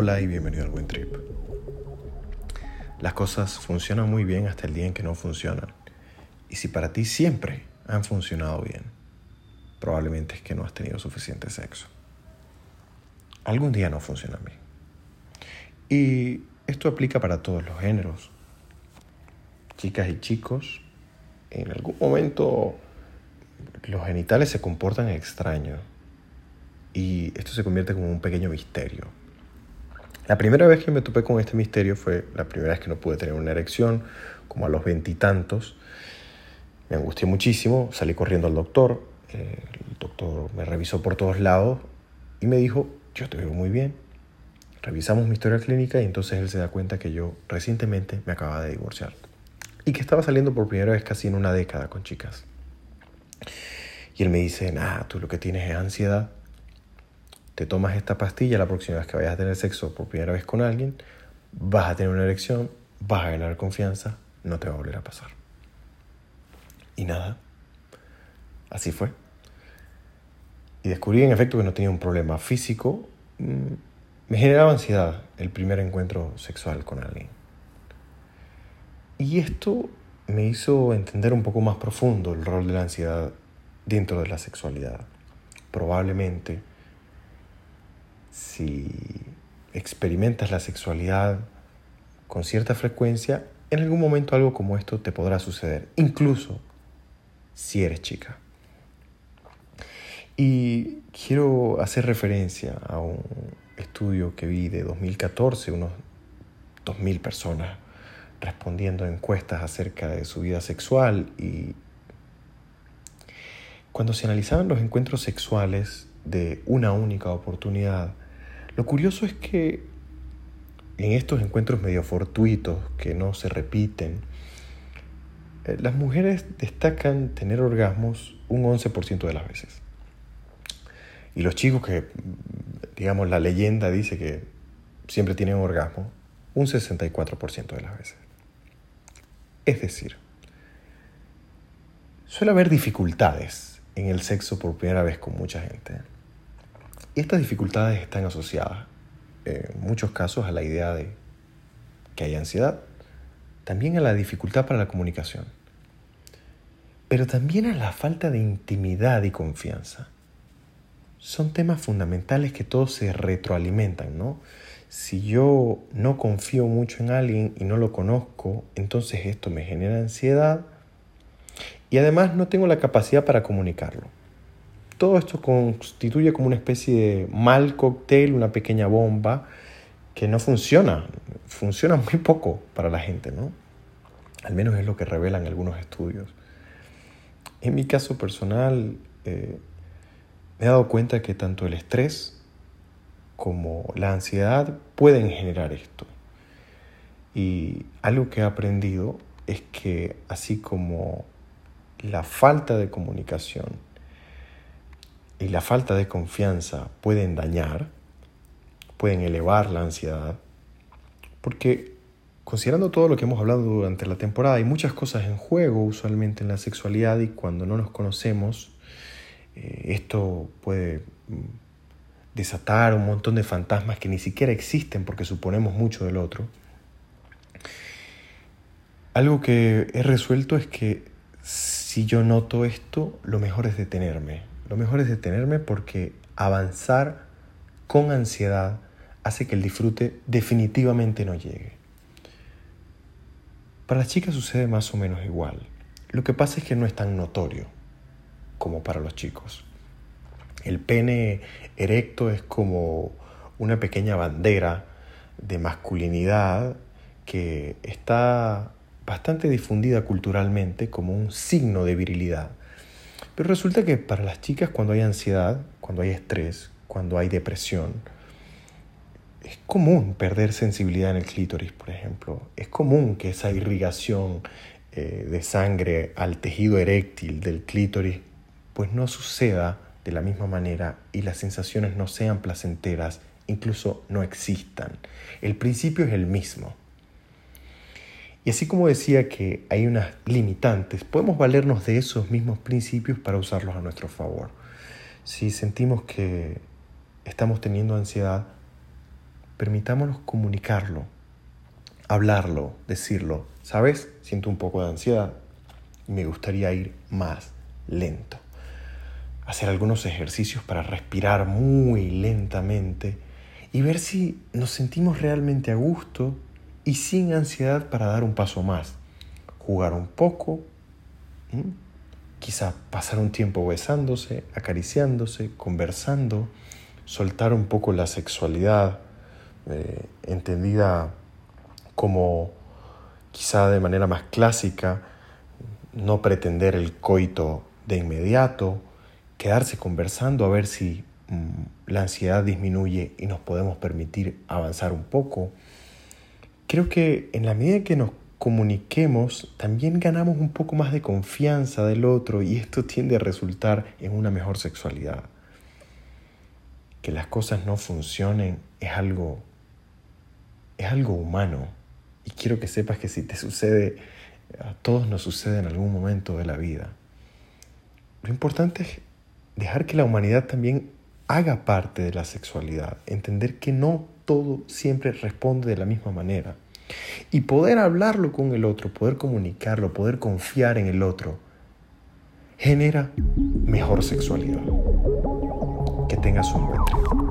Hola y bienvenido al Buen Trip. Las cosas funcionan muy bien hasta el día en que no funcionan. Y si para ti siempre han funcionado bien, probablemente es que no has tenido suficiente sexo. Algún día no funcionan bien. Y esto aplica para todos los géneros. Chicas y chicos, en algún momento los genitales se comportan extraños y esto se convierte como un pequeño misterio. La primera vez que me topé con este misterio fue la primera vez que no pude tener una erección, como a los veintitantos. Me angustié muchísimo, salí corriendo al doctor, eh, el doctor me revisó por todos lados y me dijo, yo te veo muy bien. Revisamos mi historia clínica y entonces él se da cuenta que yo recientemente me acababa de divorciar y que estaba saliendo por primera vez casi en una década con chicas. Y él me dice, nada, tú lo que tienes es ansiedad te tomas esta pastilla la próxima vez que vayas a tener sexo por primera vez con alguien, vas a tener una erección, vas a ganar confianza, no te va a volver a pasar. Y nada, así fue. Y descubrí en efecto que no tenía un problema físico, mm, me generaba ansiedad el primer encuentro sexual con alguien. Y esto me hizo entender un poco más profundo el rol de la ansiedad dentro de la sexualidad. Probablemente si experimentas la sexualidad con cierta frecuencia, en algún momento algo como esto te podrá suceder, incluso si eres chica. Y quiero hacer referencia a un estudio que vi de 2014, unos 2.000 personas respondiendo a encuestas acerca de su vida sexual y cuando se analizaban los encuentros sexuales de una única oportunidad, lo curioso es que en estos encuentros medio fortuitos que no se repiten, eh, las mujeres destacan tener orgasmos un 11% de las veces. Y los chicos que, digamos, la leyenda dice que siempre tienen orgasmo, un 64% de las veces. Es decir, suele haber dificultades en el sexo por primera vez con mucha gente. Y estas dificultades están asociadas en muchos casos a la idea de que hay ansiedad, también a la dificultad para la comunicación, pero también a la falta de intimidad y confianza. Son temas fundamentales que todos se retroalimentan, ¿no? Si yo no confío mucho en alguien y no lo conozco, entonces esto me genera ansiedad y además no tengo la capacidad para comunicarlo. Todo esto constituye como una especie de mal cóctel, una pequeña bomba que no funciona, funciona muy poco para la gente, ¿no? Al menos es lo que revelan algunos estudios. En mi caso personal, eh, me he dado cuenta que tanto el estrés como la ansiedad pueden generar esto. Y algo que he aprendido es que así como la falta de comunicación y la falta de confianza pueden dañar, pueden elevar la ansiedad, porque considerando todo lo que hemos hablado durante la temporada, hay muchas cosas en juego usualmente en la sexualidad y cuando no nos conocemos, eh, esto puede mm, desatar un montón de fantasmas que ni siquiera existen porque suponemos mucho del otro. Algo que he resuelto es que si yo noto esto, lo mejor es detenerme, lo mejor es detenerme porque avanzar con ansiedad hace que el disfrute definitivamente no llegue. Para las chicas sucede más o menos igual. Lo que pasa es que no es tan notorio como para los chicos. El pene erecto es como una pequeña bandera de masculinidad que está bastante difundida culturalmente como un signo de virilidad. Pero resulta que para las chicas cuando hay ansiedad, cuando hay estrés, cuando hay depresión, es común perder sensibilidad en el clítoris, por ejemplo. Es común que esa irrigación eh, de sangre al tejido eréctil del clítoris pues no suceda de la misma manera y las sensaciones no sean placenteras, incluso no existan. El principio es el mismo. Y así como decía que hay unas limitantes, podemos valernos de esos mismos principios para usarlos a nuestro favor. Si sentimos que estamos teniendo ansiedad, permitámonos comunicarlo, hablarlo, decirlo. ¿Sabes? Siento un poco de ansiedad y me gustaría ir más lento. Hacer algunos ejercicios para respirar muy lentamente y ver si nos sentimos realmente a gusto y sin ansiedad para dar un paso más. Jugar un poco, quizá pasar un tiempo besándose, acariciándose, conversando, soltar un poco la sexualidad, eh, entendida como quizá de manera más clásica, no pretender el coito de inmediato, quedarse conversando a ver si mm, la ansiedad disminuye y nos podemos permitir avanzar un poco. Creo que en la medida que nos comuniquemos, también ganamos un poco más de confianza del otro y esto tiende a resultar en una mejor sexualidad. Que las cosas no funcionen es algo es algo humano y quiero que sepas que si te sucede a todos nos sucede en algún momento de la vida. Lo importante es dejar que la humanidad también haga parte de la sexualidad, entender que no todo siempre responde de la misma manera y poder hablarlo con el otro, poder comunicarlo, poder confiar en el otro, genera mejor sexualidad. Que tengas un buen día.